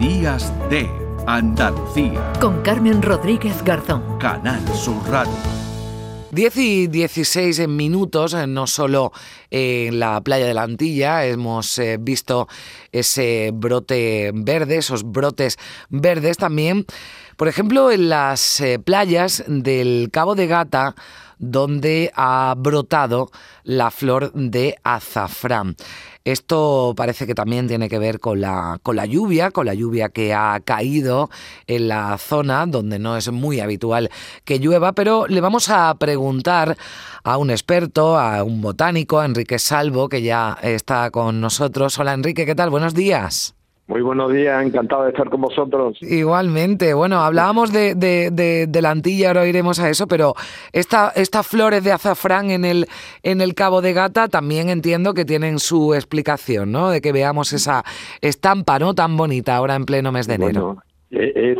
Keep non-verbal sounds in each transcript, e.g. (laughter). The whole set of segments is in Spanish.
Días de Andalucía. Con Carmen Rodríguez Garzón. Canal Sur Radio. 10 y 16 minutos, eh, no solo en la playa de la Antilla, hemos eh, visto ese brote verde, esos brotes verdes también, por ejemplo, en las eh, playas del Cabo de Gata, donde ha brotado la flor de azafrán. Esto parece que también tiene que ver con la, con la lluvia, con la lluvia que ha caído en la zona donde no es muy habitual que llueva, pero le vamos a preguntar a un experto, a un botánico, a Enrique Salvo, que ya está con nosotros. Hola Enrique, ¿qué tal? Buenos días. Muy buenos días, encantado de estar con vosotros. Igualmente, bueno, hablábamos de, de, la Antilla, ahora iremos a eso, pero esta, estas flores de azafrán en el, en el Cabo de Gata también entiendo que tienen su explicación, ¿no? De que veamos esa estampa, ¿no? Tan bonita ahora en pleno mes de enero. Bueno, e, es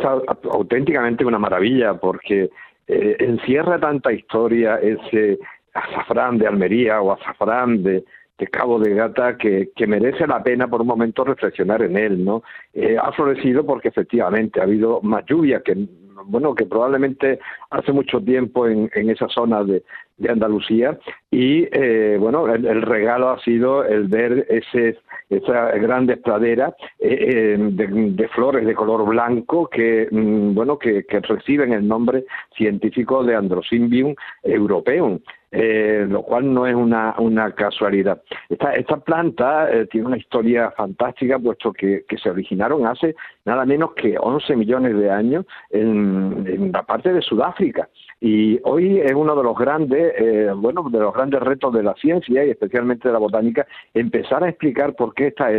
auténticamente una maravilla porque eh, encierra tanta historia ese azafrán de Almería o azafrán de, de Cabo de Gata que, que, merece la pena por un momento reflexionar en él, ¿no? Eh, ha florecido porque efectivamente ha habido más lluvia que bueno que probablemente hace mucho tiempo en, en esa zona de, de Andalucía y eh, bueno el, regalo ha sido el ver ese esa grandes praderas eh, de, de, flores de color blanco que mm, bueno que, que, reciben el nombre científico de Androsymbium europeum eh, lo cual no es una, una casualidad. Esta, esta planta eh, tiene una historia fantástica, puesto que, que, se originaron hace nada menos que 11 millones de años en, la parte de Sudáfrica. Y hoy es uno de los grandes, eh, bueno, de los grandes retos de la ciencia y especialmente de la botánica, empezar a explicar por qué esta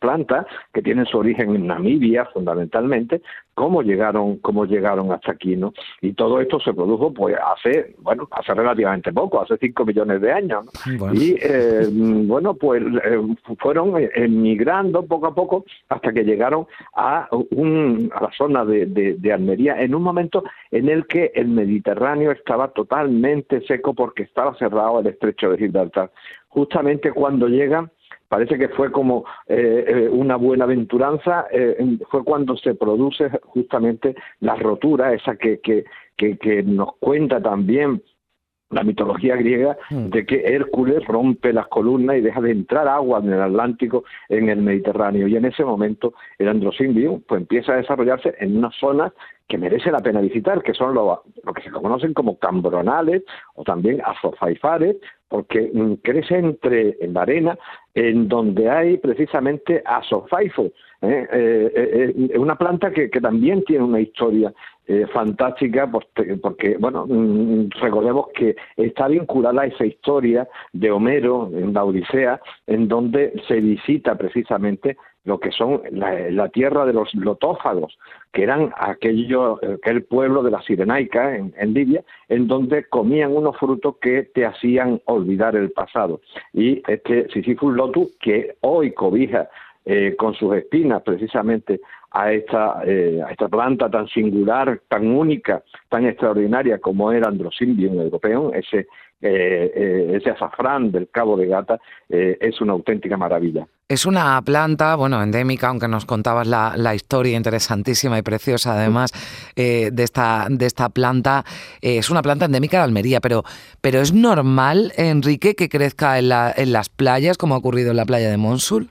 planta, que tiene su origen en Namibia fundamentalmente, cómo llegaron, cómo llegaron hasta aquí, ¿no? Y todo esto se produjo, pues, hace, bueno, hace relativamente poco, hace 5 millones de años, Y, eh, bueno, pues, eh, fueron emigrando poco a poco hasta que llegaron a, un, a la zona de, de, de Almería en un momento en el que el Mediterráneo estaba totalmente seco porque estaba cerrado el estrecho de Gibraltar. Justamente cuando llegan parece que fue como eh, eh, una buena aventuranza, eh, fue cuando se produce justamente la rotura, esa que, que, que, que nos cuenta también la mitología griega hmm. de que Hércules rompe las columnas y deja de entrar agua en el Atlántico en el Mediterráneo y en ese momento el androsymbium pues empieza a desarrollarse en una zona que merece la pena visitar, que son lo, que se conocen como cambronales o también azofaifares, porque mm, crece entre en la arena en donde hay precisamente azofaifos, ¿eh? Eh, eh, una planta que, también tiene una historia fantástica porque, porque, bueno, mm, recordemos que está vinculada a esa historia de Homero en la Odisea, en donde se visita precisamente lo que son la, tierra de los lotófagos, que eran aquello, aquel pueblo de la Sirenaica en, Libia, en donde comían unos frutos que te hacían olvidar el pasado. Y este Sisyphus lotus, que hoy cobija eh, con sus espinas precisamente a esta, eh, a esta planta tan singular, tan única, tan extraordinaria como era Androsymbium europeo, ese, eh, ese azafrán del Cabo de Gata, es una auténtica maravilla. Es una planta, bueno, endémica, aunque nos contabas la, la historia interesantísima y preciosa además (laughs) de, esta, de esta planta. es una planta endémica de Almería, pero, pero ¿es normal, Enrique, que crezca en, la, en las playas, como ha ocurrido en la playa de Monsul?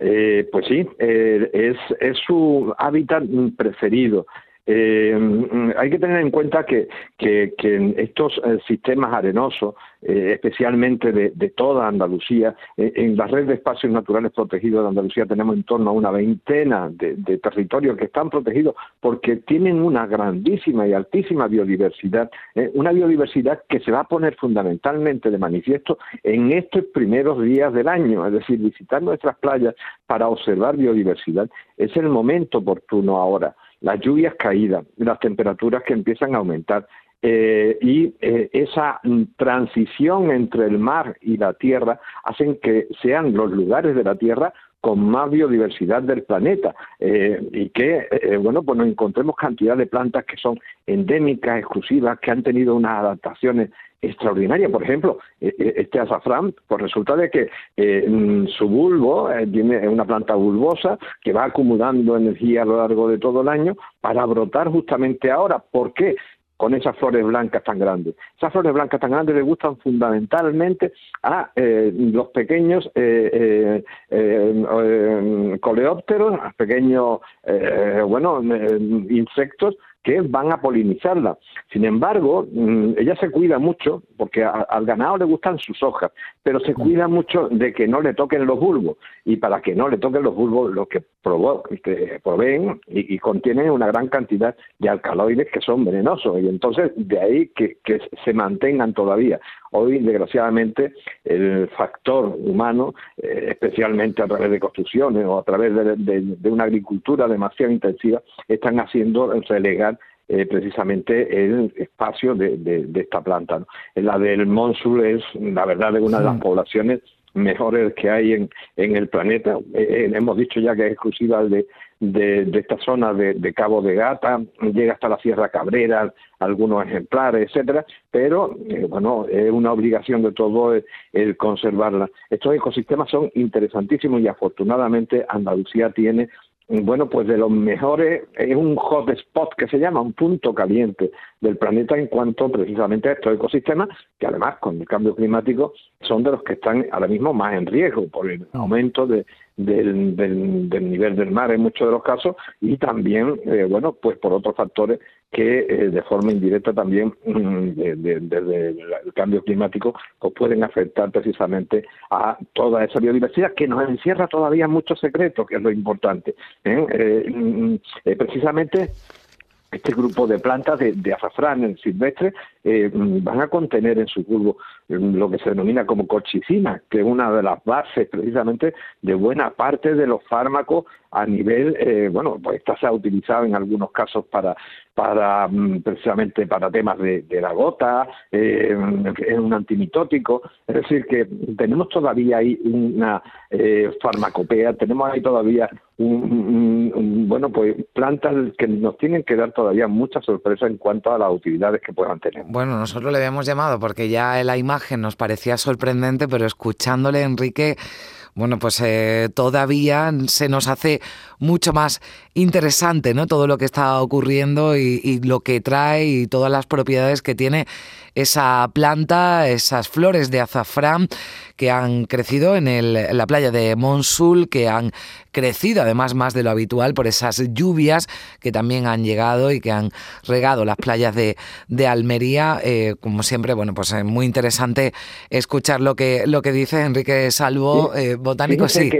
Eh, pues sí, eh, es, es su hábitat preferido. Eh, mm, hay que tener en cuenta que, que, estos eh, sistemas arenosos, eh, especialmente de, toda Andalucía, eh, en la red de espacios naturales protegidos de Andalucía tenemos en torno a una veintena de, territorios que están protegidos porque tienen una grandísima y altísima biodiversidad, una biodiversidad que se va a poner fundamentalmente de manifiesto en estos primeros días del año, es decir, visitar nuestras playas para observar biodiversidad es el momento oportuno ahora las lluvias caídas, las temperaturas que empiezan a aumentar eh, y eh, esa transición entre el mar y la tierra hacen que sean los lugares de la tierra con más biodiversidad del planeta eh, y que, bueno, pues nos encontremos cantidad de plantas que son endémicas, exclusivas, que han tenido unas adaptaciones extraordinaria. Por ejemplo, e, e, este azafrán, pues resulta de que eh, mm, su bulbo eh, tiene una planta bulbosa que va acumulando energía a lo largo de todo el año para brotar justamente ahora. ¿Por qué? con esas flores blancas tan grandes. Esas flores blancas tan grandes le gustan fundamentalmente a eh, los pequeños eh, eh, coleópteros, a pequeños bueno insectos que van a polinizarla. Sin embargo, mm, ella se cuida mucho, porque al ganado le gustan sus hojas, pero se cuida mucho de que no le toquen los bulbos. Y para que no le toquen los bulbos, lo que, proveen y, contienen una gran cantidad de alcaloides que son venenosos. Y entonces, de ahí que, se mantengan todavía. Hoy, desgraciadamente, el factor humano, eh, especialmente a través de construcciones o a través de una agricultura demasiado intensiva, están haciendo relegar eh, precisamente el espacio de, esta planta. La del Monsul es, la verdad, de una de las poblaciones mejores que hay en, en el planeta. Eh, eh, hemos dicho ya que es exclusiva de, de, esta zona de, Cabo de Gata, llega hasta la Sierra Cabrera, algunos ejemplares, etcétera, pero bueno, es una obligación de todo el, conservarla. Estos ecosistemas son interesantísimos y afortunadamente Andalucía tiene bueno, pues de los mejores, es un hotspot que se llama, un punto caliente del planeta en cuanto precisamente a estos ecosistemas, que además con el cambio climático son de los que están ahora mismo más en riesgo por el aumento de, del, del, nivel del mar en muchos de los casos y también, eh, bueno, pues por otros factores que eh, de forma indirecta también mm, desde el cambio climático pues pueden afectar precisamente a toda esa biodiversidad que nos encierra todavía muchos secretos, que es lo importante. ¿eh? Mm, precisamente este grupo de plantas de, de azafrán silvestre eh, van a contener en su bulbo lo que se denomina como cochicina, que es una de las bases precisamente de buena parte de los fármacos a nivel, eh, bueno, pues esta se ha utilizado en algunos casos para, para mm, precisamente para temas de, la gota, eh, es un antimitótico, es decir, que tenemos todavía ahí una eh, farmacopea, tenemos ahí todavía un, bueno, pues plantas que nos tienen que dar todavía mucha sorpresa en cuanto a las utilidades que puedan tener. Bueno, nosotros le habíamos llamado porque ya la imagen nos parecía sorprendente, pero escuchándole, Enrique, bueno, pues eh, todavía se nos hace mucho más interesante, ¿no? Todo lo que está ocurriendo y, lo que trae y todas las propiedades que tiene esa planta, esas flores de azafrán que han crecido en, el, la playa de Monsul, que han crecido además más de lo habitual por esas lluvias que también han llegado y que han regado las playas de, de Almería. Eh, como siempre, bueno, pues es muy interesante escuchar lo que, lo que dice Enrique Salvo, eh, botánico, sí.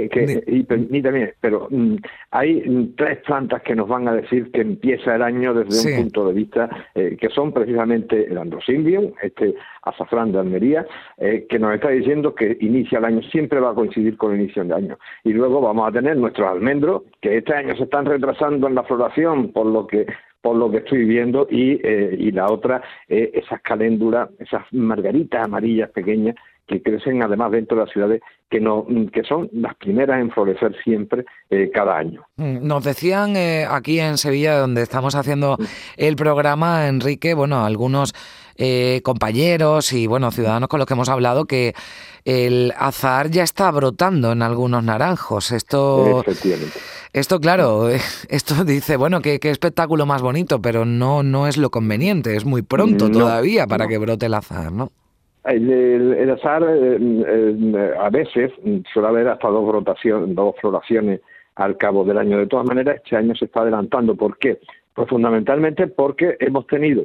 y permítame, pero mm, hay tres plantas que nos van a decir que empieza el año desde un punto de vista eh, que son precisamente el androsimbium, este azafrán de Almería, eh, que nos está diciendo que inicia el año, siempre va a coincidir con el inicio del año. Y luego vamos a tener nuestros almendros, que este año se están retrasando en la floración, por lo que por lo que estoy viendo, y, eh, y la otra, esas caléndulas, esas margaritas amarillas pequeñas que crecen además dentro de las ciudades que no que son las primeras en florecer siempre eh, cada año. Mm, nos decían eh, aquí en Sevilla donde estamos haciendo el programa Enrique, bueno, algunos eh, compañeros y bueno ciudadanos con los que hemos hablado que el azar ya está brotando en algunos naranjos. Esto. Esto, claro, (laughs) esto dice, bueno, qué, espectáculo más bonito, pero no, no es lo conveniente, es muy pronto todavía para que brote el azar, ¿no? El, azar eh, eh, a veces suele haber hasta dos, rotaciones, dos floraciones al cabo del año. De todas maneras, este año se está adelantando. ¿Por qué? Pues fundamentalmente porque hemos tenido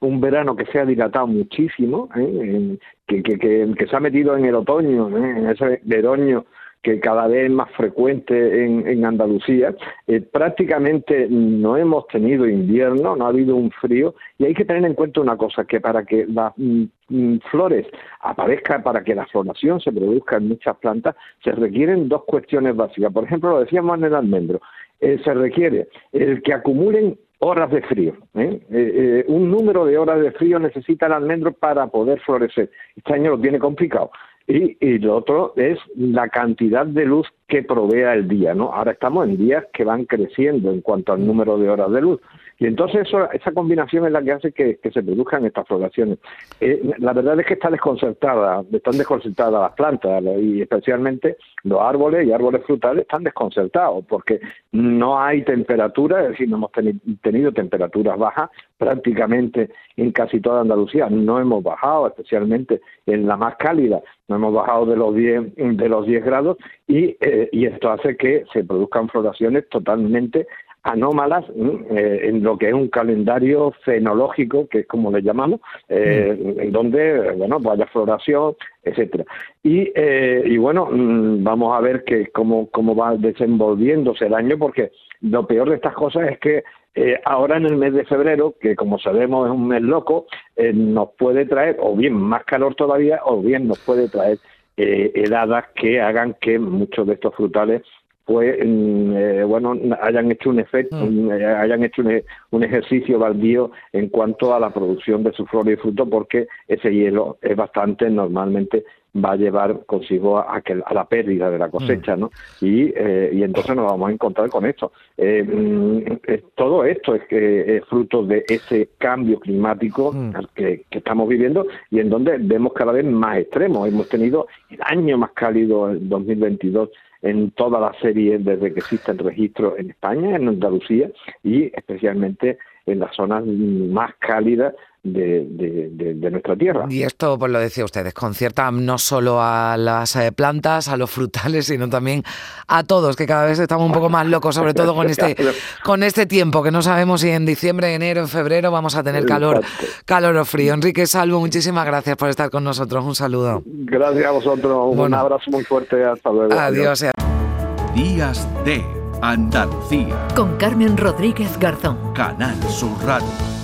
un verano que se ha dilatado muchísimo, ¿eh? que, que, que, se ha metido en el otoño, en ese veroño que cada vez es más frecuente en, en Andalucía. Eh, prácticamente no hemos tenido invierno, no ha habido un frío, y hay que tener en cuenta una cosa, que para que las mm, mm, flores aparezcan, para que la floración se produzca en muchas plantas, se requieren dos cuestiones básicas. Por ejemplo, lo decíamos en el almendro, eh, se requiere el que acumulen horas de frío. ¿eh? un número de horas de frío necesita el almendro para poder florecer. Este año lo tiene complicado. Y, lo otro es la cantidad de luz que provea el día, ¿no? Ahora estamos en días que van creciendo en cuanto al número de horas de luz. Y entonces eso, esa combinación es la que hace que, se produzcan estas floraciones. Eh, la verdad es que está desconcertada, están desconcertadas las plantas y especialmente los árboles y árboles frutales están desconcertados porque no hay temperatura, es decir, no hemos tenido temperaturas bajas prácticamente en casi toda Andalucía. No hemos bajado, especialmente en la más cálida, no hemos bajado de los 10, de los 10 grados y, eh, y esto hace que se produzcan floraciones totalmente anómalas eh, en lo que es un calendario fenológico, que es como le llamamos, eh, mm. en donde, bueno, pues haya floración, etcétera. Y, eh, y bueno, mm, vamos a ver que cómo, cómo va desenvolviéndose el año, porque lo peor de estas cosas es que ahora en el mes de febrero, que como sabemos es un mes loco, nos puede traer o bien más calor todavía o bien nos puede traer heladas que hagan que muchos de estos frutales pues eh, bueno hayan hecho un efecto mm. eh, hayan hecho un, ejercicio baldío en cuanto a la producción de su flor y fruto porque ese hielo es bastante normalmente va a llevar consigo a, a la pérdida de la cosecha, ¿no? Y, eh, y entonces nos vamos a encontrar con esto. Mm, todo esto es, que es fruto de ese cambio climático mm. que, que, estamos viviendo y en donde vemos cada vez más extremos. Hemos tenido el año más cálido, el 2022, en toda la serie desde que existe el registro en España, en Andalucía y especialmente en las zonas más cálidas de, nuestra tierra. Y esto, pues lo decía usted, desconcierta no solo a las eh, plantas, a los frutales, sino también a todos, que cada vez estamos un poco más locos, sobre todo con (laughs) este, con este tiempo, que no sabemos si en diciembre, enero, en febrero vamos a tener calor, calor o frío. Enrique Salvo, muchísimas gracias por estar con nosotros. Un saludo. Gracias a vosotros. un abrazo muy fuerte. Hasta luego. Adiós. Días de Andalucía. Con Carmen Rodríguez Garzón. Canal Sur Radio.